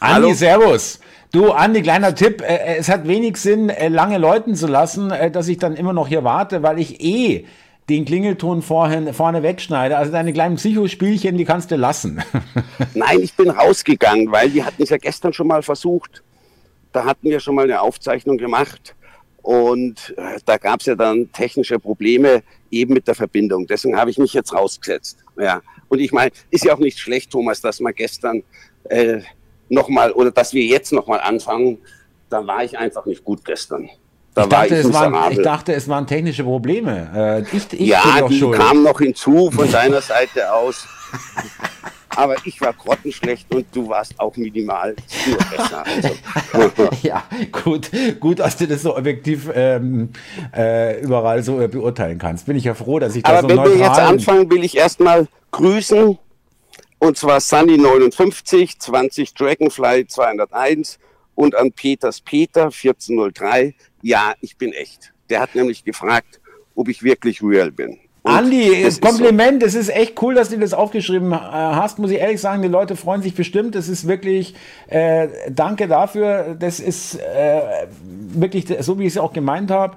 Andi, Servus. Du, Andi, kleiner Tipp. Äh, äh, es hat wenig Sinn, äh, lange läuten zu lassen, dass ich dann immer noch hier warte, weil ich eh den Klingelton vorhin, vorne wegschneide. Also deine kleinen Psychospielchen, die kannst du lassen. Nein, ich bin rausgegangen, weil die hatten es ja gestern schon mal versucht. Da hatten wir schon mal eine Aufzeichnung gemacht. Und da gab es ja dann technische Probleme eben mit der Verbindung. Deswegen habe ich mich jetzt rausgesetzt. Ja. Und ich meine, ist ja auch nicht schlecht, Thomas, dass man gestern äh, nochmal oder dass wir jetzt nochmal anfangen. Da war ich einfach nicht gut gestern. Da ich, dachte, ich, es waren, ich dachte, es waren technische Probleme. Äh, ich, ich ja, die schuld. kamen noch hinzu von deiner Seite aus. Aber ich war grottenschlecht und du warst auch minimal nur besser. Also. ja, gut, gut, dass du das so objektiv ähm, äh, überall so äh, beurteilen kannst. Bin ich ja froh, dass ich da so wenn wir jetzt anfangen, will ich erstmal grüßen. Und zwar Sunny 59, 20 Dragonfly 201 und an Peters Peter 1403 ja, ich bin echt. Der hat nämlich gefragt, ob ich wirklich real bin. Und Andi, Kompliment, es ist, so. echt cool, dass du das aufgeschrieben äh, hast, muss ich ehrlich sagen. Die Leute freuen sich bestimmt. Das ist wirklich, äh, danke dafür. Das ist äh, wirklich so, wie ich es auch gemeint habe.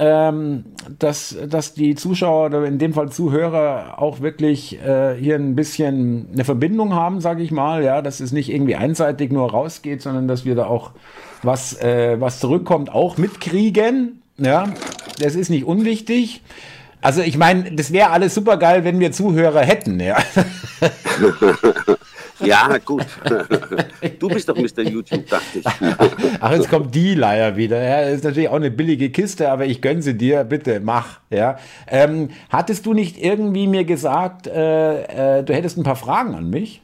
Ähm, dass, dass die Zuschauer oder in dem Fall Zuhörer auch wirklich äh, hier ein bisschen eine Verbindung haben, sage ich mal, ja, dass es nicht irgendwie einseitig nur rausgeht, sondern dass wir da auch was, äh, was zurückkommt, auch mitkriegen. Ja, das ist nicht unwichtig. Also ich meine, das wäre alles super geil, wenn wir Zuhörer hätten, ja. ja, gut. Du bist doch Mr. YouTube, dachte ich. Ach, jetzt kommt die Leier wieder. Ja, ist natürlich auch eine billige Kiste, aber ich gönne sie dir, bitte, mach. Ja. Ähm, hattest du nicht irgendwie mir gesagt, äh, äh, du hättest ein paar Fragen an mich?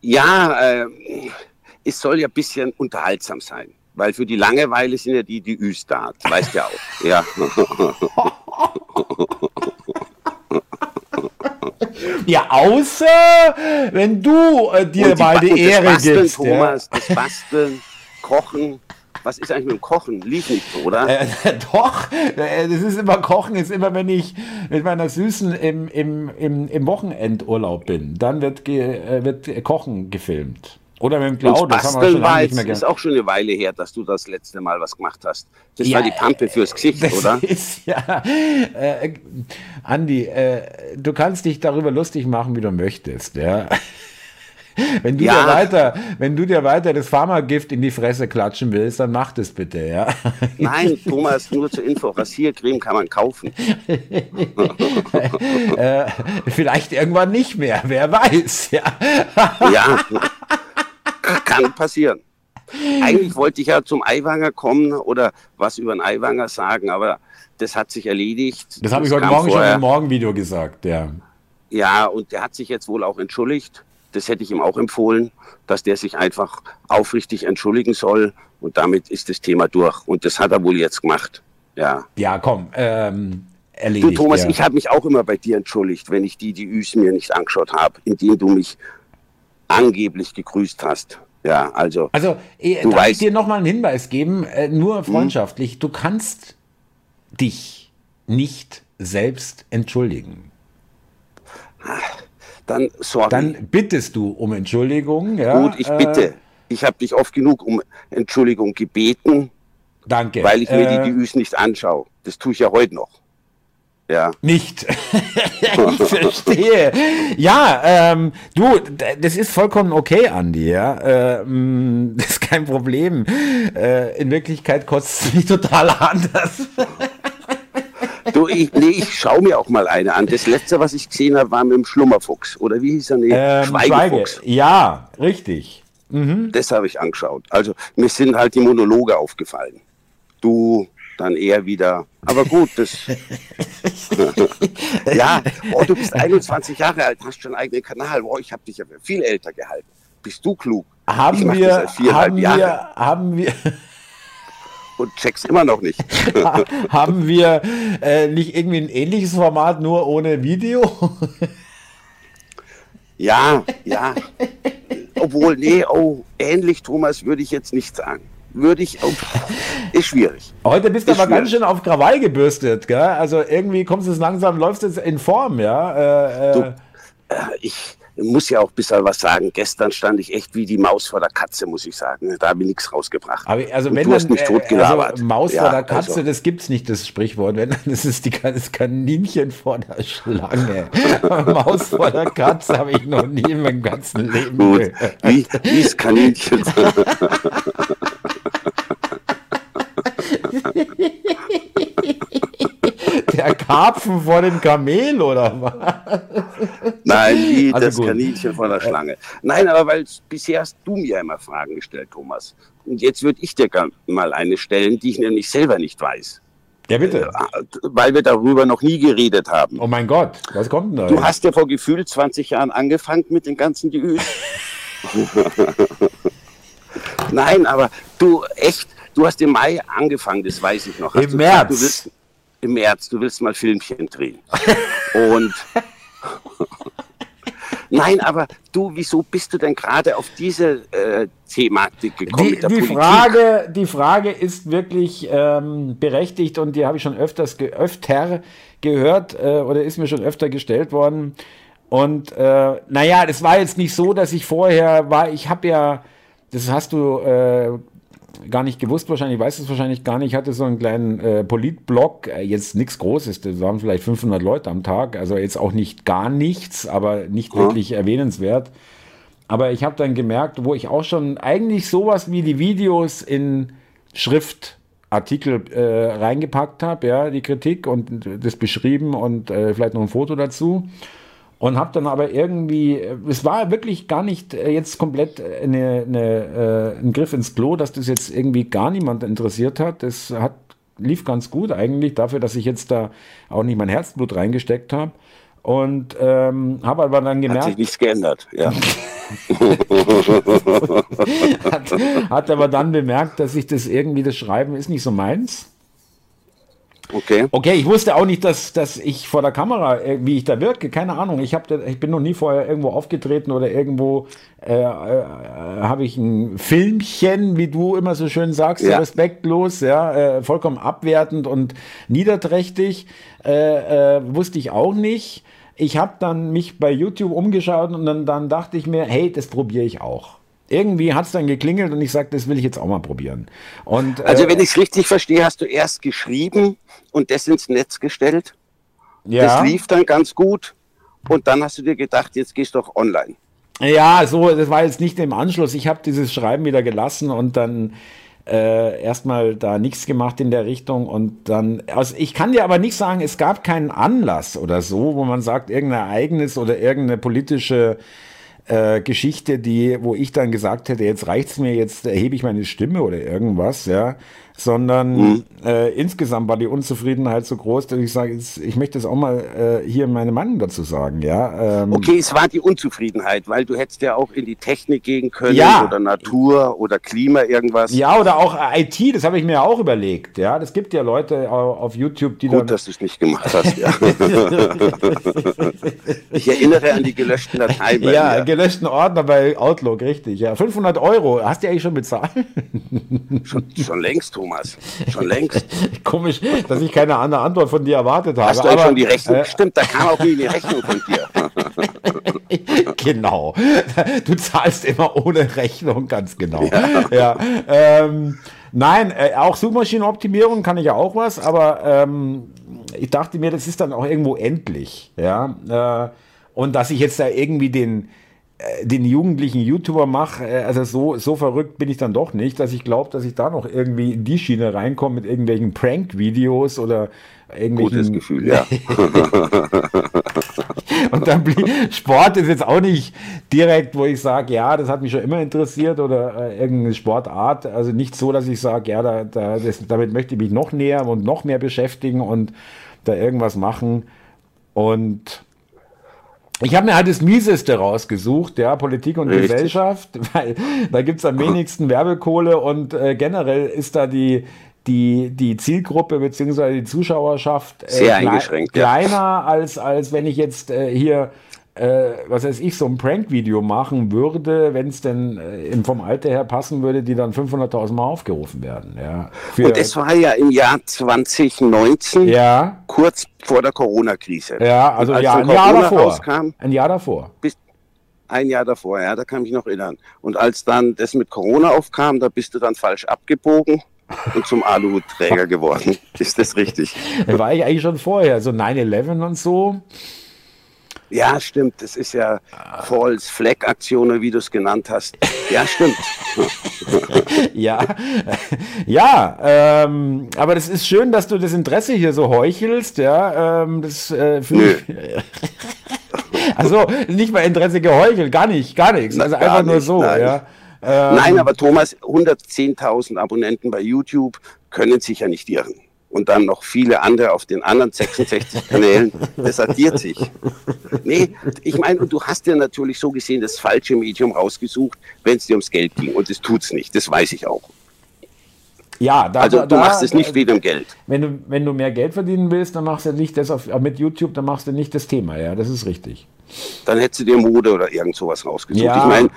Ja, äh, es soll ja ein bisschen unterhaltsam sein. Weil für die Langeweile sind ja die, die Üs da. Weißt ja auch. Ja. Ja, außer wenn du äh, dir die, mal die Ehre Basteln, gibst. Thomas, ja. das Basteln, Kochen. Was ist eigentlich mit dem Kochen? Lief nicht so, oder? Äh, doch, äh, das ist immer Kochen, ist immer, wenn ich mit meiner Süßen im, im, im, im Wochenendurlaub bin. Dann wird, ge, äh, wird Kochen gefilmt. Oder mit dem Cloud, das haben wir schon lange nicht mehr gemacht. ist auch schon eine Weile her, dass du das letzte Mal was gemacht hast. Das ja, war die Pampe fürs Gesicht, das oder? Ist, ja, äh, Andi, äh, du kannst dich darüber lustig machen, wie du möchtest, ja. Wenn du, ja. dir weiter, wenn du dir weiter das Pharmagift in die Fresse klatschen willst, dann mach das bitte, ja. Nein, Thomas, nur zur Info, Rasiercreme kann man kaufen. äh, vielleicht irgendwann nicht mehr, wer weiß, ja. ja. Kann passieren. Eigentlich wollte ich ja zum Eiwanger kommen oder was über den Eiwanger sagen, aber das hat sich erledigt. Das habe ich heute Morgen vorher. schon im Morgenvideo gesagt, ja. Ja, und der hat sich jetzt wohl auch entschuldigt. Das hätte ich ihm auch empfohlen, dass der sich einfach aufrichtig entschuldigen soll. Und damit ist das Thema durch. Und das hat er wohl jetzt gemacht. Ja. Ja, komm. Ähm, erledigt, du, Thomas, ja. ich habe mich auch immer bei dir entschuldigt, wenn ich die, die Üs mir nicht angeschaut habe, indem du mich angeblich gegrüßt hast. Ja, also. Also, äh, du darf weißt, ich dir nochmal einen Hinweis geben, äh, nur hm? freundschaftlich. Hm? Du kannst dich nicht selbst entschuldigen. Dann sorry. Dann bittest du um Entschuldigung. Ja, Gut, ich bitte. Äh, ich habe dich oft genug um Entschuldigung gebeten. Danke. Weil ich mir die DÜs äh, nicht anschaue. Das tue ich ja heute noch. Ja. Nicht. ich verstehe. Ja, ähm, du, das ist vollkommen okay, Andi, ja. Ähm, das ist kein Problem. Äh, in Wirklichkeit kostet es mich total anders. du, ich, nee, ich schaue mir auch mal eine an. Das letzte, was ich gesehen habe, war mit dem Schlummerfuchs. Oder wie hieß er? Nee, ähm, Schweigefuchs. Schweige. Ja, richtig. Mhm. Das habe ich angeschaut. Also mir sind halt die Monologe aufgefallen. Du, dann eher wieder. Aber gut, das. ja, oh, du bist 21 Jahre alt, hast schon einen eigenen Kanal. Oh, ich habe dich ja viel älter gehalten. Bist du klug? Haben wir, haben wir, haben wir. Und check's immer noch nicht. haben wir äh, nicht irgendwie ein ähnliches Format, nur ohne Video? ja, ja. Obwohl, nee, oh, ähnlich, Thomas, würde ich jetzt nicht sagen würde ich. Oh, ist schwierig. Heute bist du aber schwierig. ganz schön auf Krawall gebürstet, gell? Also irgendwie kommst du langsam, läufst jetzt in Form, ja? Äh, äh. Du, äh, ich, muss ja auch ein bisschen was sagen. Gestern stand ich echt wie die Maus vor der Katze, muss ich sagen. Da habe ich nichts rausgebracht. Aber also wenn du hast mich äh, totgelabert. Also Maus Ja, vor der Katze, also. das gibt's nicht, das Sprichwort. Wenn, das ist die, das Kaninchen vor der Schlange. Maus vor der Katze habe ich noch nie in meinem ganzen Leben Gut, gehört. wie, wie das Kaninchen. Der Karpfen vor dem Kamel oder was? Nein, wie Also das gut. Kaninchen vor der Schlange. Nein, aber weil bisher hast du mir immer Fragen gestellt, Thomas. Und jetzt würde ich dir mal eine stellen, die ich nämlich selber nicht weiß. Ja, bitte. Weil wir darüber noch nie geredet haben. Oh mein Gott, was kommt denn da? Du hast ja vor gefühlt 20 Jahren angefangen mit den ganzen Geüs. Nein, aber du echt, du hast im Mai angefangen, das weiß ich noch. Hast Im März. du willst, Im März, du willst mal Filmchen drehen. Und Nein, aber du, wieso bist du denn gerade auf diese äh, Thematik gekommen Die, die? Frage, die Frage ist wirklich ähm, berechtigt und die habe ich schon öfters ge öfter gehört äh, oder ist mir schon öfter gestellt worden. Und äh, naja, das war jetzt nicht so, dass ich vorher war, ich habe ja, das hast du äh, gar nicht gewusst wahrscheinlich, weißt es wahrscheinlich gar nicht, ich hatte so einen kleinen äh, Politblog, äh, jetzt nichts Großes, das waren vielleicht 500 Leute am Tag, also jetzt auch nicht gar nichts, aber nicht wirklich erwähnenswert. Aber ich habe dann gemerkt, wo ich auch schon eigentlich sowas wie die Videos in Schriftartikel äh, reingepackt habe, ja, die Kritik und das beschrieben und äh, vielleicht noch ein Foto dazu. Und habe dann aber irgendwie, äh, es war wirklich gar nicht äh, jetzt komplett eine, eine, äh, ein Griff ins Klo, dass das jetzt irgendwie gar niemand interessiert hat. Das hat, lief ganz gut eigentlich, dafür, dass ich jetzt da auch nicht mein Herzblut reingesteckt habe. Und ähm, habe aber dann Hat gemerkt, sich nichts geändert, ja. hat, hat aber dann bemerkt, dass ich das irgendwie, das Schreiben ist nicht so meins. Okay. Okay, ich wusste auch nicht, dass, dass ich vor der Kamera, äh, wie ich da wirke, keine Ahnung. Ich, hab, ich bin noch nie vorher irgendwo aufgetreten oder irgendwo äh, äh, habe ich ein Filmchen, wie du immer so schön sagst, Ja. respektlos, ja, äh, vollkommen abwertend und niederträchtig. Äh, äh, wusste ich auch nicht. Ich habe dann mich bei YouTube umgeschaut und dann, dann dachte ich mir, hey, das probiere ich auch. Irgendwie hat es dann geklingelt und ich sagte, das will ich jetzt auch mal probieren. Und, Also äh, wenn ich es richtig verstehe, hast du erst geschrieben und das ins Netz gestellt. ja. Das lief dann ganz gut. Und dann hast du dir gedacht, jetzt gehst du doch online. Ja, so, das war jetzt nicht im Anschluss. Ich habe dieses Schreiben wieder gelassen und dann äh, erstmal da nichts gemacht in der Richtung und dann, also ich kann dir aber nicht sagen, es gab keinen Anlass oder so, wo man sagt, irgendein Ereignis oder irgendeine politische äh, Geschichte, die, wo ich dann gesagt hätte, jetzt reicht's mir, jetzt erhebe ich meine Stimme oder irgendwas, ja, sondern äh, insgesamt war die Unzufriedenheit so groß, dass ich sage, ich möchte jetzt auch mal äh, hier meine Meinung dazu sagen, ja. Ähm, Okay, es war die Unzufriedenheit, weil du hättest ja auch in die Technik gehen können Ja. oder Natur oder Klima irgendwas. Ja, oder auch IT, das habe ich mir auch überlegt. Ja, das gibt ja Leute au- auf YouTube, die Gut, dann. dass du es nicht gemacht hast. Ja. ich erinnere an die gelöschten Dateien. Ja, mir. gelöschten Ordner bei Outlook, richtig. Ja, 500 Euro. Hast du eigentlich schon bezahlt? schon, schon längst, Thomas. Schon längst. Komisch, dass ich keine andere Antwort von dir erwartet habe. Hast du aber, schon die Rechnung? äh, Stimmt, da kam auch nie die Rechnung von dir. genau. Du zahlst immer ohne Rechnung, ganz genau. Ja. ähm, nein, äh, auch Suchmaschinenoptimierung kann ich ja auch was, aber ähm, ich dachte mir, das ist dann auch irgendwo endlich. Ja. Äh, und dass ich jetzt da irgendwie den den jugendlichen YouTuber mache, äh, also so, so verrückt bin ich dann doch nicht, dass ich glaube, dass ich da noch irgendwie in die Schiene reinkomme mit irgendwelchen Prank-Videos oder irgendwelchen Gutes Gefühl, ja. und dann blieb, Sport ist jetzt auch nicht direkt, wo ich sage, ja, das hat mich schon immer interessiert oder äh, irgendeine Sportart. Also nicht so, dass ich sage, ja, da, da, das, damit möchte ich mich noch näher und noch mehr beschäftigen und da irgendwas machen. Und ich habe mir halt das Mieseste rausgesucht, ja, Politik und Richtig. Gesellschaft, weil da gibt's am wenigsten Werbekohle und äh, generell ist da die, die, die Zielgruppe bzw. die Zuschauerschaft äh, Sehr eingeschränkt, ja. kleiner, als, als wenn ich jetzt äh, hier, äh, was weiß ich, so ein Prank-Video machen würde, wenn es denn äh, vom Alter her passen würde, die dann 500.000 Mal aufgerufen werden. Ja, Für, Und das war ja im Jahr 2019, ja, kurz vor der Corona-Krise. ja, also als ja, ein Jahr davor. rauskam, Ein Jahr davor. bist, Ein Jahr davor, ja, da kann ich mich noch erinnern. Und als dann das mit Corona aufkam, da bist du dann falsch abgebogen und zum Aluhutträger geworden. Ist das richtig? War ich eigentlich schon vorher, so 9-11 und so. Ja, stimmt. Das ist ja False Flag Aktion, wie du es genannt hast. Ja, stimmt. ja, ja, ähm, aber das ist schön, dass du das Interesse hier so heuchelst. Ja, ähm, das äh, finde ich. also nicht mal Interesse geheuchelt, gar nicht, gar nichts. Also einfach nicht, nur so. Nein. Ja. Ähm, nein, aber Thomas, 110.000 Abonnenten bei YouTube können sich ja nicht irren und dann noch viele andere auf den anderen 66 Kanälen, das addiert sich. Nee, ich meine, du hast ja natürlich so gesehen das falsche Medium rausgesucht, wenn es dir ums Geld ging. Und das tut es nicht, das weiß ich auch. Ja, da, also du da, machst es nicht wegen dem Geld. Wenn du, wenn du mehr Geld verdienen willst, dann machst du nicht das auf, mit YouTube, dann machst du nicht das Thema, ja, das ist richtig. Dann hättest du dir Mode oder irgend sowas rausgesucht. Ja. Ich meine,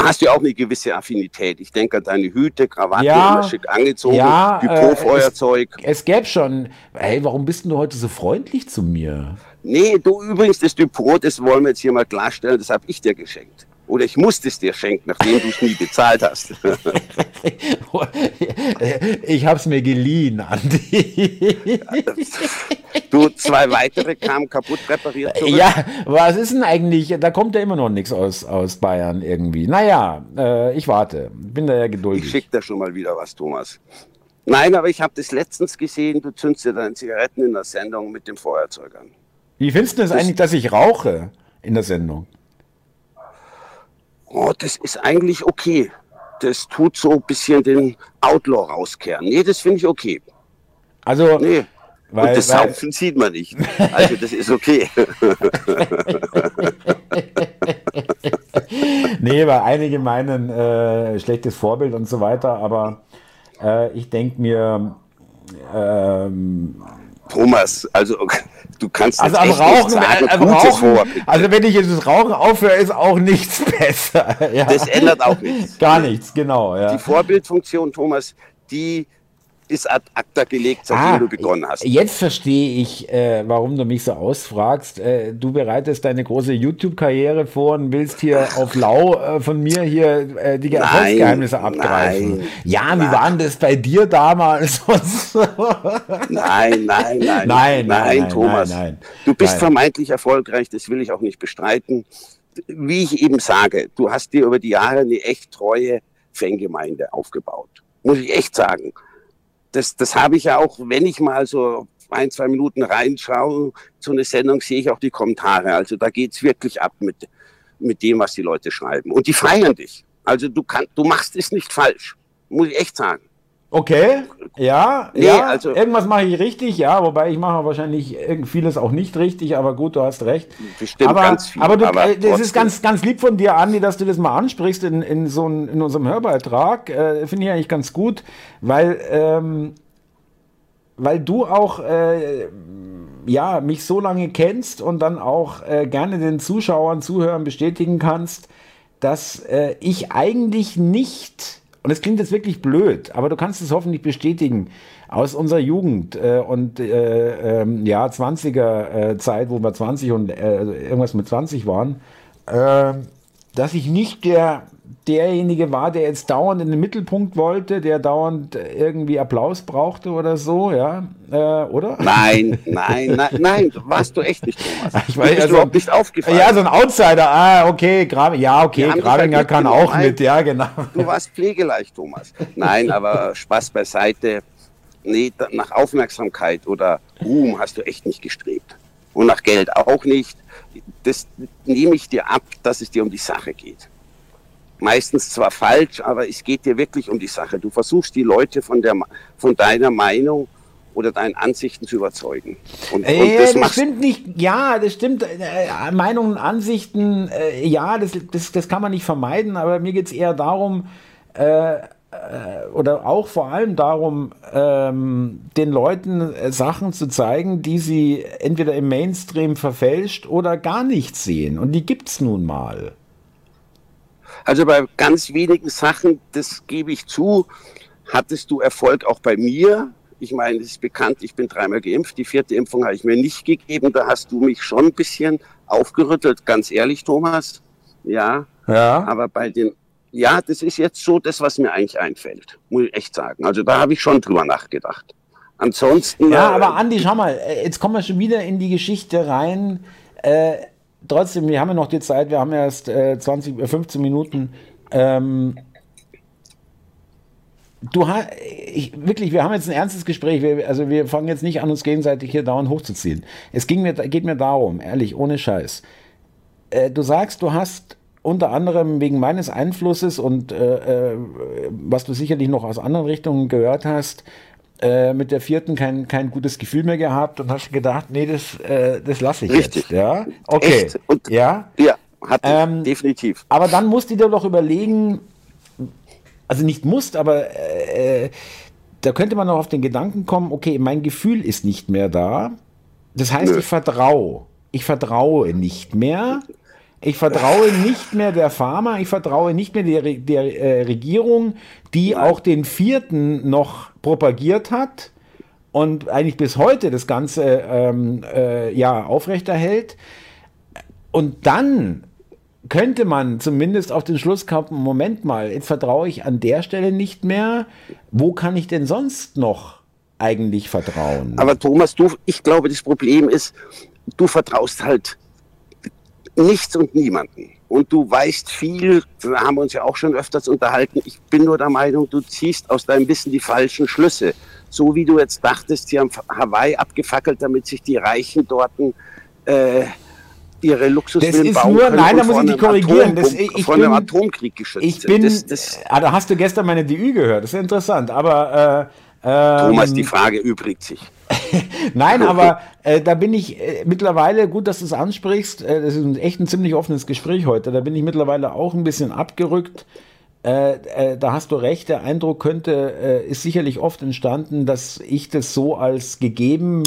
hast du auch eine gewisse Affinität. Ich denke an deine Hüte, Krawatte, ja, immer schick angezogen, ja, Depotfeuerzeug. Äh, es, es gäbe schon, hey, warum bist du heute so freundlich zu mir? Nee, du übrigens, das Depot, das wollen wir jetzt hier mal klarstellen, das habe ich dir geschenkt. Oder ich musste es dir schenken, nachdem du es nie bezahlt hast. ich habe es mir geliehen, Andi. du, zwei weitere kamen kaputt repariert zurück. Ja, was ist denn eigentlich? Da kommt ja immer noch nichts aus, aus Bayern irgendwie. Naja, äh, ich warte. Bin da ja geduldig. Ich schicke da schon mal wieder was, Thomas. Nein, aber ich habe das letztens gesehen, du zündest dir deine Zigaretten in der Sendung mit dem Feuerzeug an. Wie findest du es das eigentlich, dass ich rauche in der Sendung? Oh, das ist eigentlich okay. Das tut so ein bisschen den Outlaw rauskehren. Nee, das finde ich okay. Also, nee. Weil, Und das weil, Saufen sieht man nicht. Also das ist okay. nee, weil einige meinen äh, schlechtes Vorbild und so weiter, aber äh, ich denke mir, ähm, Thomas, also du kannst also am Rauchen, sagen, äh, Rauchen also wenn ich jetzt das Rauchen aufhöre, ist auch nichts besser. Ja. Das ändert auch nichts. Gar nichts, genau. Ja. Die Vorbildfunktion, Thomas, die ist ad acta gelegt, seitdem ah, du begonnen hast. Jetzt verstehe ich, äh, warum du mich so ausfragst. Äh, du bereitest deine große YouTube-Karriere vor und willst hier auf Lau äh, von mir hier äh, die Erfolgsgeheimnisse abgreifen. Nein, ja, nein. wie waren das bei dir damals? nein, nein, nein, nein, nein, nein, Thomas. Nein, nein, du bist vermeintlich erfolgreich, das will ich auch nicht bestreiten. Wie ich eben sage, du hast dir über die Jahre eine echt treue Fangemeinde aufgebaut. Muss ich echt sagen das, das habe ich ja auch, wenn ich mal so ein, zwei Minuten reinschaue, zu einer Sendung sehe ich auch die Kommentare. Also da geht es wirklich ab mit, mit dem, was die Leute schreiben. Und die feiern dich. Also du, kann, du machst es nicht falsch, muss ich echt sagen. Okay, ja, nee, ja, also irgendwas mache ich richtig, ja, wobei ich mache wahrscheinlich vieles auch nicht richtig, aber gut, du hast recht. Bestimmt aber, ganz viel. Aber, du, aber das ist ganz, ganz lieb von dir, Andi, dass du das mal ansprichst in, in so ein, in unserem Hörbeitrag. Äh, Finde ich eigentlich ganz gut, weil, ähm, weil du auch äh, ja, mich so lange kennst und dann auch äh, gerne den Zuschauern, Zuhörern bestätigen kannst, dass äh, ich eigentlich nicht und es klingt jetzt wirklich blöd, aber du kannst es hoffentlich bestätigen, aus unserer Jugend äh, und äh, äh, ja, 20er äh, Zeit, wo wir 20 und äh, irgendwas mit 20 waren, ähm, dass ich nicht der derjenige war, der jetzt dauernd in den Mittelpunkt wollte, der dauernd irgendwie Applaus brauchte oder so, ja, äh, oder? Nein, nein, nein, nein, warst du echt nicht, Thomas. Ich weiß, also, überhaupt nicht aufgefallen. Ja, so ein Outsider, ah, okay, Gra ja, okay, Gravinger kann auch nein, mit, ja, genau. Du warst pflegeleicht, Thomas. Nein, aber Spaß beiseite. Nee, nach Aufmerksamkeit oder Ruhm hast du echt nicht gestrebt. Und nach Geld auch nicht. Das nehme ich dir ab, dass es dir um die Sache geht meistens zwar falsch, aber es geht dir wirklich um die Sache. Du versuchst die Leute von, der, von deiner Meinung oder deinen Ansichten zu überzeugen. Und, äh, und das, das stimmt nicht, ja, das stimmt. Äh, Meinungen, Ansichten, äh, ja, das, das, das kann man nicht vermeiden, aber mir geht es eher darum, äh, äh, oder auch vor allem darum, ähm, den Leuten äh, Sachen zu zeigen, die sie entweder im Mainstream verfälscht oder gar nicht sehen. Und die gibt es nun mal. Also bei ganz wenigen Sachen, das gebe ich zu, hattest du Erfolg auch bei mir. Ich meine, es ist bekannt, ich bin dreimal geimpft. Die vierte Impfung habe ich mir nicht gegeben. Da hast du mich schon ein bisschen aufgerüttelt, ganz ehrlich, Thomas. ja. Ja. Aber bei den, ja, das ist jetzt so das, was mir eigentlich einfällt, muss ich echt sagen. Also da habe ich schon drüber nachgedacht. Ansonsten. Ja, äh, aber Andi, schau mal, äh, jetzt kommen wir schon wieder in die Geschichte rein. Äh, trotzdem, wir haben ja noch die Zeit, wir haben erst äh, 20, 15 Minuten. Ähm, du hast, wirklich, wir haben jetzt ein ernstes Gespräch. Wir, also wir fangen jetzt nicht an, uns gegenseitig hier dauernd hochzuziehen. Es ging mir, geht mir darum, ehrlich, ohne Scheiß. Äh, du sagst, du hast unter anderem wegen meines Einflusses und äh, äh, was du sicherlich noch aus anderen Richtungen gehört hast, äh, mit der vierten kein, kein gutes Gefühl mehr gehabt und hast gedacht, nee, das, äh, das lasse ich Richtig. jetzt. Ja, okay. Echt? Und, ja, ja hat ähm, definitiv. Aber dann musst du dir doch überlegen, also nicht musst, aber äh, da könnte man noch auf den Gedanken kommen, okay, mein Gefühl ist nicht mehr da. Das heißt, Nö. ich vertraue. Ich vertraue nicht mehr. Ich vertraue nicht mehr der Pharma, ich vertraue nicht mehr der, der äh, Regierung, die auch den vierten noch propagiert hat und eigentlich bis heute das Ganze ähm, äh, ja, aufrechterhält. Und dann könnte man zumindest auf den Schluss kommen, Moment mal, jetzt vertraue ich an der Stelle nicht mehr. Wo kann ich denn sonst noch eigentlich vertrauen? Aber Thomas, du, ich glaube, das Problem ist, du vertraust halt nichts und niemanden. Und du weißt viel, da haben wir uns ja auch schon öfters unterhalten. Ich bin nur der Meinung, du ziehst aus deinem Wissen die falschen Schlüsse. So wie du jetzt dachtest, sie haben Hawaii abgefackelt, damit sich die Reichen dort äh, ihre Luxusvillen bauen nur, können. Nein, da muss ich dich korrigieren. Das, ich, von bin, dem Atomkrieg geschützt ich bin, das, das, ah, da hast du gestern meine DÜ gehört. Das ist interessant. Aber äh, Thomas, die ähm, Frage übrigt sich. Nein, aber äh, da bin ich äh, mittlerweile, gut, dass du es ansprichst, äh, das ist echt ein ziemlich offenes Gespräch heute, da bin ich mittlerweile auch ein bisschen abgerückt. Äh, äh, da hast du recht, der Eindruck könnte, äh, ist sicherlich oft entstanden, dass ich das so als gegeben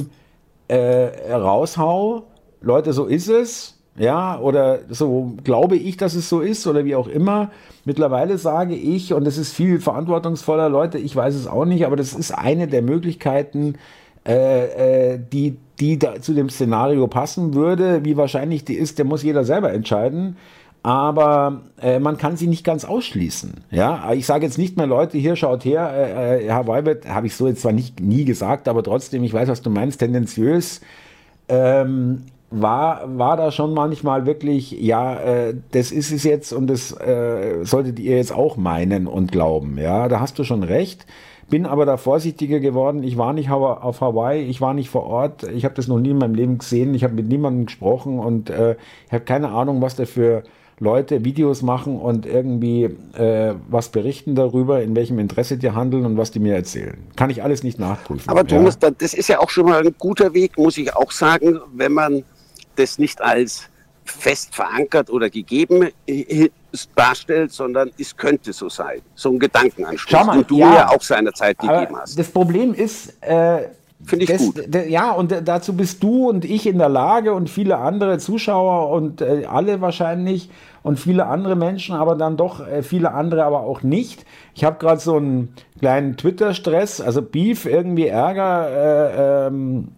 raushau. Leute, so ist es. Ja, oder so glaube ich, dass es so ist oder wie auch immer. Mittlerweile sage ich, und das ist viel verantwortungsvoller Leute, ich weiß es auch nicht, aber das ist eine der Möglichkeiten, äh, äh, die, die zu dem Szenario passen würde. Wie wahrscheinlich die ist, der muss jeder selber entscheiden. Aber äh, man kann sie nicht ganz ausschließen. Ja, ich sage jetzt nicht mehr, Leute, hier schaut her, äh, äh Herr Weibert, habe ich so jetzt zwar nicht nie gesagt, aber trotzdem, ich weiß, was du meinst, tendenziös. Ähm, war, war da schon manchmal wirklich, ja, äh, das ist es jetzt und das äh, solltet ihr jetzt auch meinen und glauben. Ja, da hast du schon recht bin aber da vorsichtiger geworden. Ich war nicht auf Hawaii, ich war nicht vor Ort, ich habe das noch nie in meinem Leben gesehen, ich habe mit niemandem gesprochen und äh, ich habe keine Ahnung, was da für Leute Videos machen und irgendwie äh, was berichten darüber, in welchem Interesse die handeln und was die mir erzählen. Kann ich alles nicht nachprüfen. Aber Thomas, ja. das ist ja auch schon mal ein guter Weg, muss ich auch sagen, wenn man das nicht als fest verankert oder gegeben darstellt, sondern es könnte so sein. So ein Gedankenanstoß, mal, den du ja, ja auch seinerzeit gegeben hast. Das Problem ist, äh, Finde ich das, gut. Ja, und dazu bist du und ich in der Lage und viele andere Zuschauer und äh, alle wahrscheinlich und viele andere Menschen, aber dann doch äh, viele andere aber auch nicht. Ich habe gerade so einen kleinen Twitter-Stress, also Beef, irgendwie Ärger. Äh, ähm,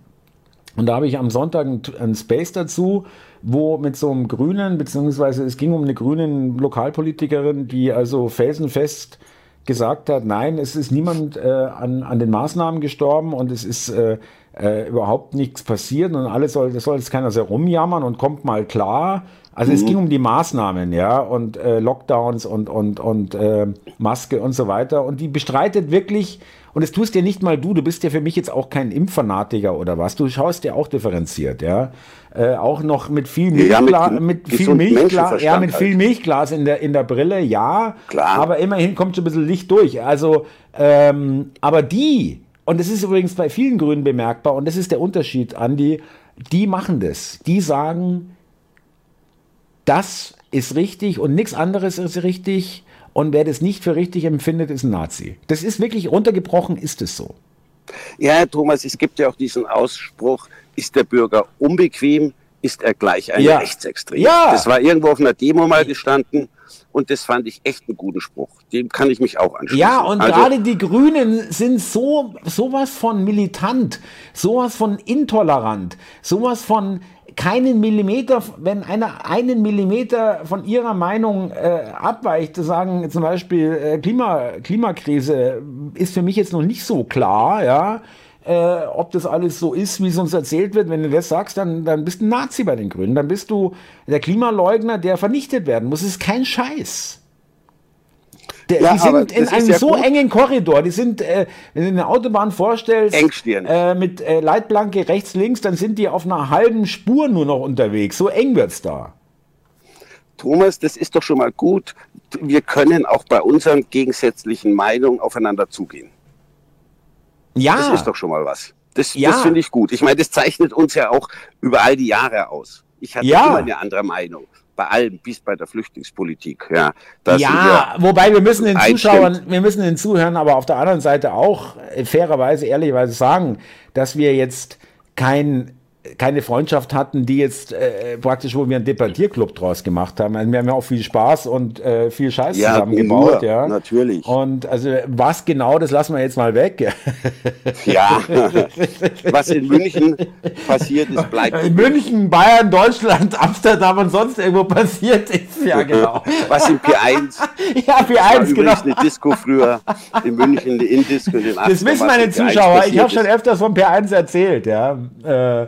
und da habe ich am Sonntag einen Space dazu wo mit so einem Grünen, beziehungsweise es ging um eine grünen Lokalpolitikerin, die also felsenfest gesagt hat, nein, es ist niemand äh, an, an den Maßnahmen gestorben und es ist äh, äh, überhaupt nichts passiert und alles soll, das soll jetzt keiner sehr rumjammern und kommt mal klar. Also mhm. es ging um die Maßnahmen, ja, und äh, Lockdowns und, und, und äh, Maske und so weiter. Und die bestreitet wirklich, und es tust dir nicht mal du, du bist ja für mich jetzt auch kein Impffanatiker oder was. Du schaust ja auch differenziert, ja. Äh, auch noch mit viel Milchglas, ja, mit, mit viel Milchglas, ja, mit viel. Milchglas in der, in der Brille, ja. Klar. Aber immerhin kommt schon ein bisschen Licht durch. Also, ähm, aber die, und das ist übrigens bei vielen Grünen bemerkbar, und das ist der Unterschied, Andi, die machen das. Die sagen, das ist richtig und nichts anderes ist richtig. Und wer das nicht für richtig empfindet, ist ein Nazi. Das ist wirklich runtergebrochen, ist es so. Ja, Thomas, es gibt ja auch diesen Ausspruch, ist der Bürger unbequem, ist er gleich ein ja. Rechtsextrem. Ja. Das war irgendwo auf einer Demo mal gestanden und das fand ich echt einen guten Spruch. Dem kann ich mich auch anschließen. Ja, und also, gerade die Grünen sind so sowas von militant, sowas von intolerant, sowas von keinen Millimeter, wenn einer einen Millimeter von ihrer Meinung äh, abweicht, zu sagen, zum Beispiel äh, Klima, Klimakrise ist für mich jetzt noch nicht so klar, ja, äh, ob das alles so ist, wie es uns erzählt wird. Wenn du das sagst, dann, dann bist du ein Nazi bei den Grünen. Dann bist du der Klimaleugner, der vernichtet werden muss. Es ist kein Scheiß. Der, ja, die sind in einem ja so gut. engen Korridor. Die sind, äh, wenn du eine Autobahn vorstellst, äh, mit äh, Leitplanke rechts, links, dann sind die auf einer halben Spur nur noch unterwegs. So eng wird's da. Thomas, das ist doch schon mal gut. Wir können auch bei unseren gegensätzlichen Meinungen aufeinander zugehen. Ja. Das ist doch schon mal was. Das, ja. das finde ich gut. Ich meine, das zeichnet uns ja auch über all die Jahre aus. Ich hatte ja. immer eine andere Meinung. Bei allem, bis bei der Flüchtlingspolitik. Ja, ja wobei wir müssen den Zuschauern, wir müssen den Zuhörern aber auf der anderen Seite auch fairerweise, ehrlicherweise sagen, dass wir jetzt kein keine Freundschaft hatten, die jetzt äh, praktisch, wo wir einen Debattierclub draus gemacht haben. Also wir haben ja auch viel Spaß und äh, viel Scheiß ja, zusammengebaut. Nur, ja, natürlich. Und also was genau, das lassen wir jetzt mal weg. ja, was in München passiert ist, bleibt. In München, Bayern, Deutschland, Amsterdam und sonst irgendwo passiert ist, ja genau. was in P1. ja, P1, genau. eine Disco früher, in München eine Indisco. In den das wissen meine Zuschauer, ich habe schon öfters von P1 erzählt, ja. Äh,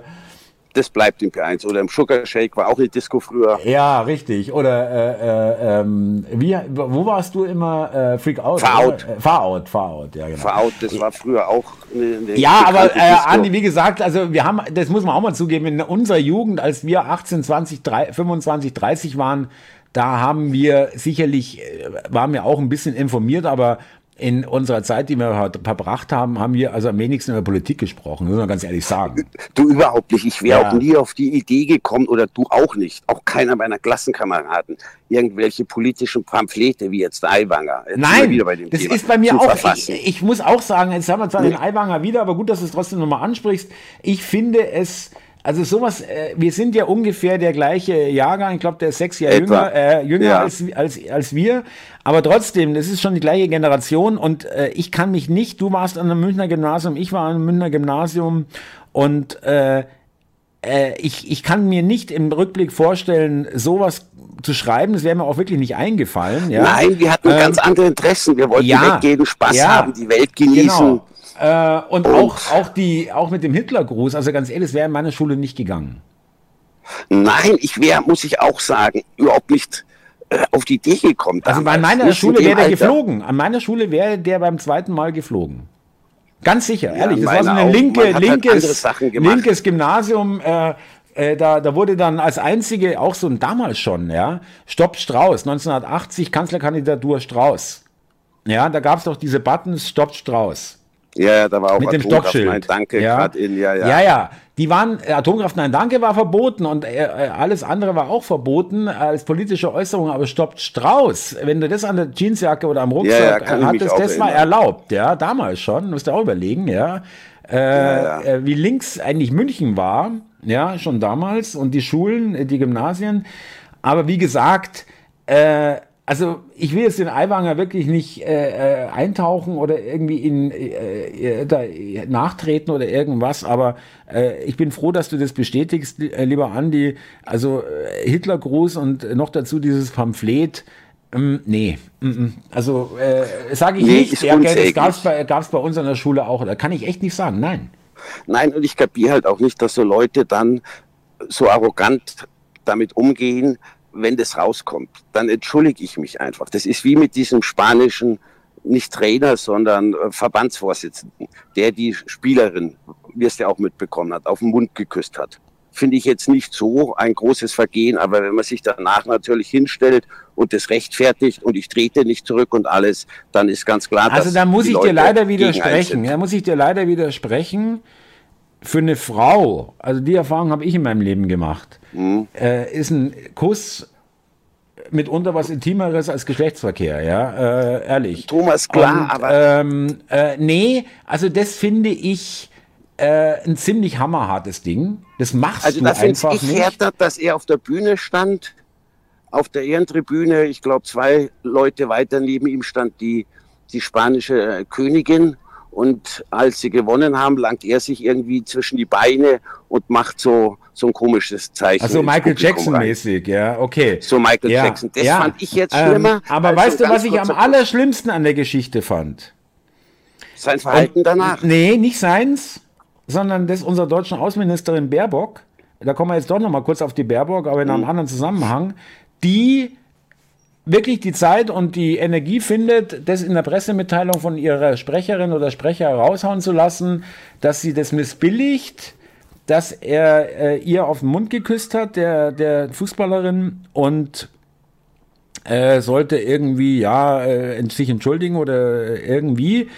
das bleibt im P1. Oder im Sugar Shake war auch eine Disco früher. Ja, richtig. Oder äh, äh, ähm, wie, wo warst du immer? Äh, Freak Out? Far Out. Äh, Far Out, Far Out, ja genau. Far Out, das war früher auch eine, eine Ja, aber äh, Andi, wie gesagt, also wir haben, das muss man auch mal zugeben, in unserer Jugend, als wir 18, 20, 3, 25, 30 waren, da haben wir sicherlich, äh, waren wir auch ein bisschen informiert, aber in unserer Zeit, die wir verbracht haben, haben wir also am wenigsten über Politik gesprochen, muss man ganz ehrlich sagen. Du überhaupt nicht. Ich wäre ja. auch nie auf die Idee gekommen, oder du auch nicht, auch keiner meiner Klassenkameraden, irgendwelche politischen Pamphlete wie jetzt der Aiwanger. Jetzt Nein, das Thema, ist bei mir auch, ich, ich, muss auch sagen, jetzt haben wir zwar nee. den Aiwanger wieder, aber gut, dass du es trotzdem nochmal ansprichst. Ich finde es also sowas, äh, wir sind ja ungefähr der gleiche Jahrgang, ich glaube, der ist sechs Jahre jünger, äh, jünger ja. als, als, als wir, aber trotzdem, das ist schon die gleiche Generation und äh, ich kann mich nicht, du warst an einem Münchner Gymnasium, ich war an einem Münchner Gymnasium und äh, äh, ich, ich kann mir nicht im Rückblick vorstellen, sowas zu schreiben, das wäre mir auch wirklich nicht eingefallen. Ja? Nein, wir hatten ähm, ganz andere Interessen. Wir wollten ja, weggehen, Spaß ja, haben, die Welt genießen. Genau. Äh, und auch, auch, die, auch mit dem Hitlergruß, also ganz ehrlich, es wäre in meiner Schule nicht gegangen. Nein, ich wäre, muss ich auch sagen, überhaupt nicht äh, auf die Idee gekommen. Also an meiner Schule wäre der geflogen. An meiner Schule wäre der beim zweiten Mal geflogen. Ganz sicher, ja, ehrlich. Das war so eine linke, halt linkes, halt linkes Gymnasium. Äh, äh, da, da wurde dann als einzige, auch so ein damals schon, ja, Stopp Strauß, 1980 Kanzlerkandidatur Strauß. Ja, da gab es doch diese Buttons Stopp Strauß. Ja, da war auch mit dem Stockschild. Nein, danke, ja. gerade in, ja, ja. Ja, ja. Die waren, äh, Atomkraft Nein Danke war verboten und äh, äh, alles andere war auch verboten als politische Äußerung, aber stoppt Strauß, wenn du das an der Jeansjacke oder am Rucksack ja, ja, hattest, das war erlaubt, ja, damals schon, musst du auch überlegen, ja. Äh, ja, äh, wie links eigentlich München war, ja, schon damals und die Schulen, die Gymnasien. Aber wie gesagt, äh, also ich will jetzt den Aiwanger wirklich nicht äh, äh, eintauchen oder irgendwie in äh, äh, da nachtreten oder irgendwas, aber äh, ich bin froh, dass du das bestätigst, äh, lieber Andi. Also äh, Hitlergruß und noch dazu dieses Pamphlet. Ähm, nee, mm, mm. also äh, sage ich nee, nicht. Ja, das gab es bei, gab's bei uns an der Schule auch. Da kann ich echt nicht sagen. Nein. Nein, und ich kapiere halt auch nicht, dass so Leute dann so arrogant damit umgehen, wenn das rauskommt, dann entschuldige ich mich einfach. Das ist wie mit diesem spanischen, nicht Trainer, sondern äh, Verbandsvorsitzenden, der die Spielerin, wie es ja auch mitbekommen hat, auf den Mund geküsst hat. Finde ich jetzt nicht so ein großes Vergehen, aber wenn man sich danach natürlich hinstellt und das rechtfertigt und ich trete nicht zurück und alles, dann ist ganz klar, also da muss ich Leute dir leider widersprechen. Da muss ich dir leider widersprechen. Für eine Frau, also die Erfahrung habe ich in meinem Leben gemacht mhm. äh, ist ein Kuss mitunter was Intimeres als Geschlechtsverkehr, ja, äh, ehrlich. Thomas, klar, Und, aber. Ähm, äh, nee, also das finde ich äh, ein ziemlich hammerhartes Ding. Das machst also du da einfach ich nicht. Härter, dass er auf der Bühne stand, auf der Ehrentribüne, ich glaube, zwei Leute weiter neben ihm stand die, die spanische Königin Und als sie gewonnen haben, langt er sich irgendwie zwischen die Beine und macht so, so ein komisches Zeichen. Also Michael Jackson-mäßig, ja, okay. So Michael ja, Jackson. Das ja. fand ich jetzt schlimmer. Ähm, aber weißt du, was ich am allerschlimmsten an der Geschichte fand? Sein Verhalten und, danach? Nee, nicht seins, sondern das unserer deutschen Außenministerin Baerbock. Da kommen wir jetzt doch noch mal kurz auf die Baerbock, aber in einem mhm. anderen Zusammenhang. Die wirklich die Zeit und die Energie findet, das in der Pressemitteilung von ihrer Sprecherin oder Sprecher raushauen zu lassen, dass sie das missbilligt, dass er äh, ihr auf den Mund geküsst hat, der, der Fußballerin, und äh, sollte irgendwie, ja, äh, sich entschuldigen oder irgendwie,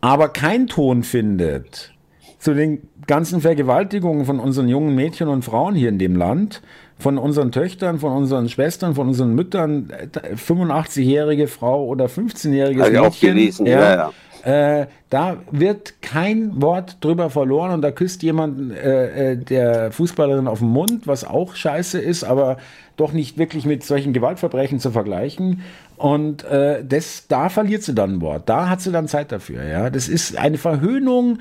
aber kein Ton findet zu den ganzen Vergewaltigungen von unseren jungen Mädchen und Frauen hier in dem Land von unseren Töchtern, von unseren Schwestern, von unseren Müttern, 85-jährige Frau oder 15-jähriges Mädchen. Auch gelesen, ja, ja. ja. Äh, da wird kein Wort drüber verloren und da küsst jemand äh, äh, der Fußballerin auf den Mund, was auch scheiße ist, aber doch nicht wirklich mit solchen Gewaltverbrechen zu vergleichen. Und äh, das, da verliert sie dann ein Wort. Da hat sie dann Zeit dafür. Ja, das ist eine Verhöhnung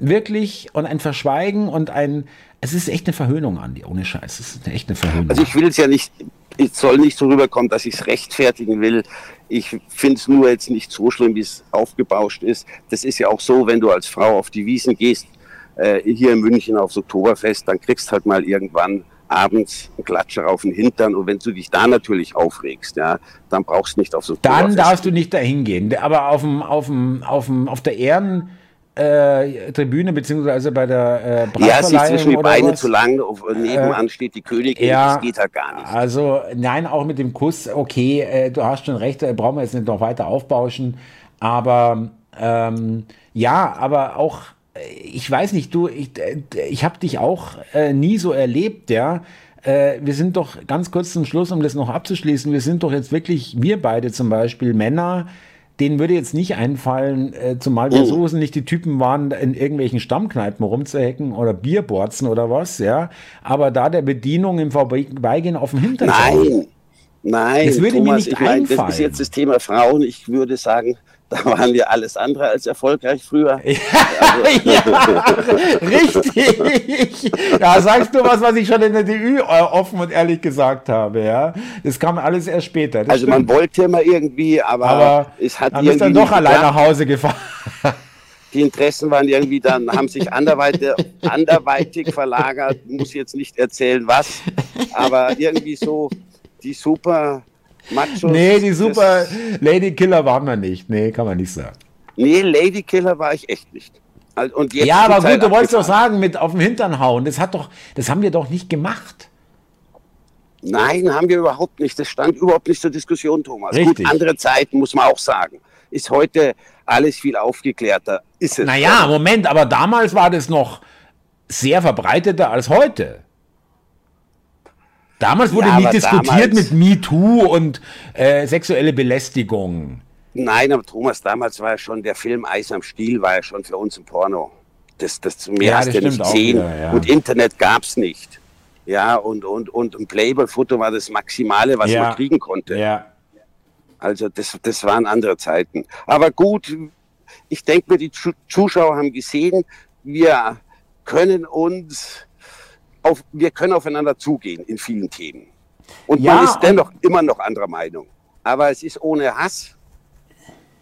wirklich und ein Verschweigen und ein, es ist echt eine Verhöhnung, Andi, ohne Scheiß. Es ist echt eine Verhöhnung. Also ich will es ja nicht, es soll nicht so rüberkommen, dass ich es rechtfertigen will. Ich finde es nur jetzt nicht so schlimm, wie es aufgebauscht ist. Das ist ja auch so, wenn du als Frau auf die Wiesen gehst, äh, hier in München aufs Oktoberfest, dann kriegst halt mal irgendwann abends einen Klatscher auf den Hintern und wenn du dich da natürlich aufregst, ja, dann brauchst du nicht aufs Oktoberfest. Dann darfst du nicht dahin gehen. Aber auf dem, auf dem, auf dem, auf der Ehren, äh, Tribüne, beziehungsweise bei der äh, Ja, sie ist zwischen die Beine zu lang, nebenan äh, steht die Königin, ja, das geht halt gar nicht. Also, nein, auch mit dem Kuss, okay, äh, du hast schon recht, äh, brauchen wir jetzt nicht noch weiter aufbauschen, aber ähm, ja, aber auch, äh, ich weiß nicht, du, ich, äh, ich habe dich auch nie so erlebt, ja, wir sind doch ganz kurz zum Schluss, um das noch abzuschließen, wir sind doch jetzt wirklich, wir beide zum Beispiel, Männer, denen würde jetzt nicht einfallen, äh, zumal wir oh. so nicht die Typen waren, in irgendwelchen Stammkneipen rumzuhacken oder Bierborzen oder was, ja. Aber da der Bedienung im Vorbeigehen auf dem Hintern. Nein, nein. Das würde Thomas, mir nicht ich mein, einfallen. Das ist jetzt das Thema Frauen. Ich würde sagen, da waren wir alles andere als erfolgreich früher. Ja, ja, richtig. Ja, sagst du was, was ich schon in der äh, offen und ehrlich gesagt habe, ja. Das kam alles erst später. also stimmt. man wollte immer irgendwie, aber, aber es hat irgendwie dann doch allein nach Hause gefahren. Die Interessen waren irgendwie dann, haben sich anderweitig, anderweitig verlagert, muss jetzt nicht erzählen was, aber irgendwie so die super Machos. Nee, die super Lady Killer waren wir nicht. Nee, kann man nicht sagen. Nee, Lady Killer war ich echt nicht. Und jetzt ja, aber gut, du wolltest doch sagen, mit auf dem Hintern hauen. Das hat doch, das haben wir doch nicht gemacht. Nein, haben wir überhaupt nicht. Das stand überhaupt nicht zur Diskussion, Thomas. Richtig. Gut, andere Zeiten muss man auch sagen. Ist heute alles viel aufgeklärter. Ist es. Naja, Moment, aber damals war das noch sehr verbreiteter als heute. Damals wurde ja, nie diskutiert mit MeToo und äh, sexuelle Belästigung. Nein, aber Thomas, damals war ja schon der Film Eis am Stiel, war ja schon für uns ein Porno. Das, das mehr ja, hast du nicht gesehen. Wieder, ja. Und Internet gab es nicht. Ja, und, und, und ein Playboy-Foto war das Maximale, was ja. man kriegen konnte. Ja. Also das, das waren andere Zeiten. Aber gut, ich denke mir, die Zuschauer haben gesehen, wir können uns auf, wir können aufeinander zugehen in vielen Themen. Und ja, man ist dennoch immer noch anderer Meinung. Aber es ist ohne Hass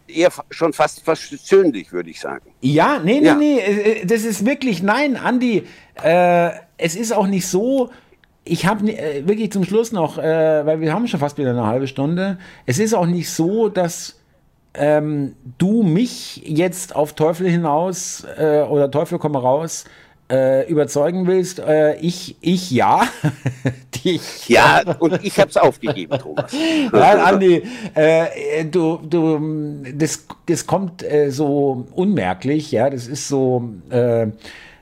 eher schon fast versöhnlich, würde ich sagen. Ja, nee, nee, ja. nee, äh, äh, das ist wirklich, nein, Andi, äh, es ist auch nicht so, ich habe äh, wirklich zum Schluss noch, äh, weil wir haben schon fast wieder eine halbe Stunde, es ist auch nicht so, dass ähm, du mich jetzt auf Teufel hinaus äh, oder Teufel komme raus äh, überzeugen willst, äh, ich, ich ja. Dich. Ja, und ich habe es aufgegeben, Thomas. Nein, Andi, äh, du, du, das, das kommt äh, so unmerklich, ja, das ist so, äh,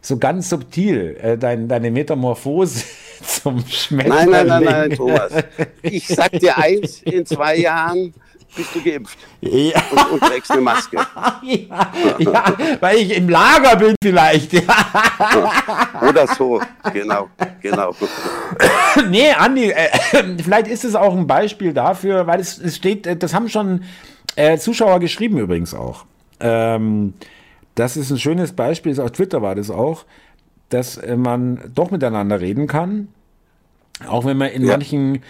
so ganz subtil, dein, deine Metamorphose zum Schmetterling. Nein, nein, nein, nein, Thomas. Ich sag dir eins, in zwei Jahren bist du geimpft. Ja. Und, und trägst eine Maske. Ja, ja, weil ich im Lager bin vielleicht. Oder so, genau, genau. nee, Andi, äh, vielleicht ist es auch ein Beispiel dafür, weil es, es steht, äh, das haben schon äh, Zuschauer geschrieben übrigens auch. Ähm, das ist ein schönes Beispiel, auf Twitter war das auch, dass äh, man doch miteinander reden kann, auch wenn man in manchen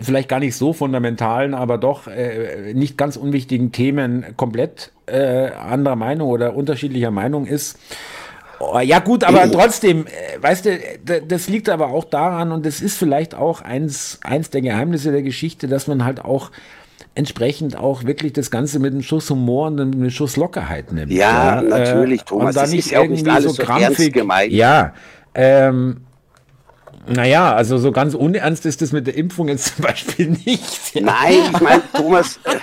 vielleicht gar nicht so fundamentalen, aber doch äh, nicht ganz unwichtigen Themen komplett äh, anderer Meinung oder unterschiedlicher Meinung ist. Oh, ja gut, aber trotzdem, äh, weißt du, das liegt aber auch daran und das ist vielleicht auch eins, eins der Geheimnisse der Geschichte, dass man halt auch entsprechend auch wirklich das Ganze mit einem Schuss Humor und einem Schuss Lockerheit nimmt. Ja, ja. natürlich, äh, Thomas. Und da das nicht ist ja auch nicht alles so, so krampfig gemeint. Ja, ähm, naja, also so ganz unernst ist das mit der Impfung jetzt zum Beispiel nicht. Nein, ich meine, Thomas, äh,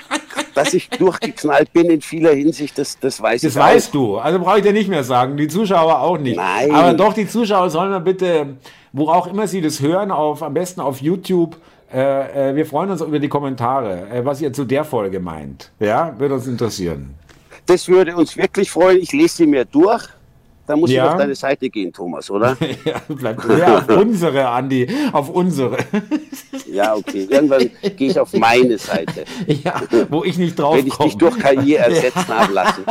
dass ich durchgeknallt bin in vieler Hinsicht, das, das weiß das ich Das weißt du, also brauche ich dir nicht mehr sagen, die Zuschauer auch nicht. Nein. Aber doch, die Zuschauer sollen wir bitte, wo auch immer sie das hören, auf, am besten auf YouTube, äh, äh, wir freuen uns über die Kommentare, äh, was ihr zu der Folge meint. Ja, würde uns interessieren. Das würde uns wirklich freuen. Ich lese sie mir durch. Da muss ja. ich auf deine Seite gehen, Thomas, oder? ja, bleib ja, auf unsere, Andi, auf unsere. ja, okay. Irgendwann gehe ich auf meine Seite. Ja, wo ich nicht drauf Wenn ich dich durch KI ersetzen habe lassen.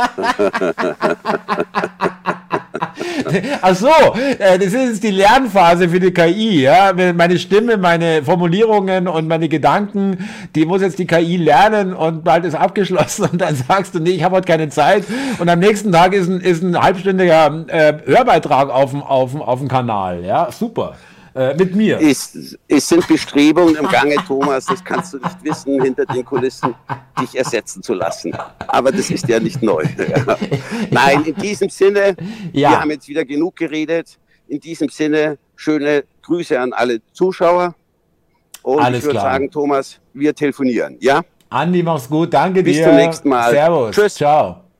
Ach so, äh, das ist die Lernphase für die KI. Ja? Meine Stimme, meine Formulierungen und meine Gedanken, die muss jetzt die KI lernen und bald ist abgeschlossen und dann sagst du, nee, ich habe heute keine Zeit und am nächsten Tag ist ein, ist ein halbstündiger äh, Hörbeitrag auf dem, auf, dem, auf dem Kanal. Ja, super äh, mit mir. Es, es sind Bestrebungen im Gange, Thomas, das kannst du nicht wissen, hinter den Kulissen dich ersetzen zu lassen. Aber das ist ja nicht neu. Nein, in diesem Sinne, ja. wir haben jetzt wieder genug geredet. In diesem Sinne, schöne Grüße an alle Zuschauer. Und Alles ich würde sagen, Thomas, wir telefonieren, ja? Andi, mach's gut. Danke Bis dir. Bis zum nächsten Mal. Servus. Tschüss. Ciao.